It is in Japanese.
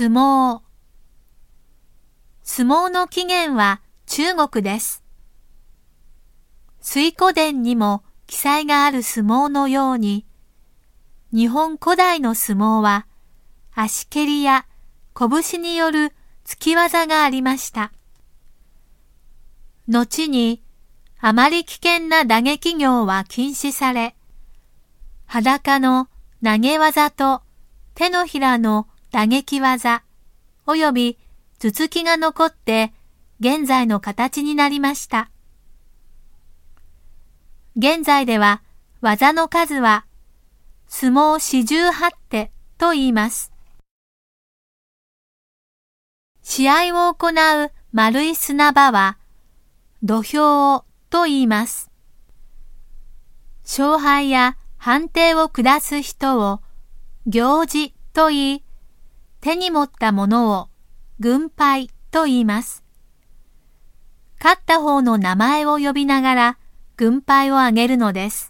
相撲相撲の起源は中国です。水古伝にも記載がある相撲のように、日本古代の相撲は足蹴りや拳による突き技がありました。後にあまり危険な打撃業は禁止され、裸の投げ技と手のひらの打撃技及び頭突きが残って現在の形になりました。現在では技の数は相撲四十八手と言います。試合を行う丸い砂場は土俵をと言います。勝敗や判定を下す人を行事と言い、手に持ったものを軍配と言います。勝った方の名前を呼びながら軍配をあげるのです。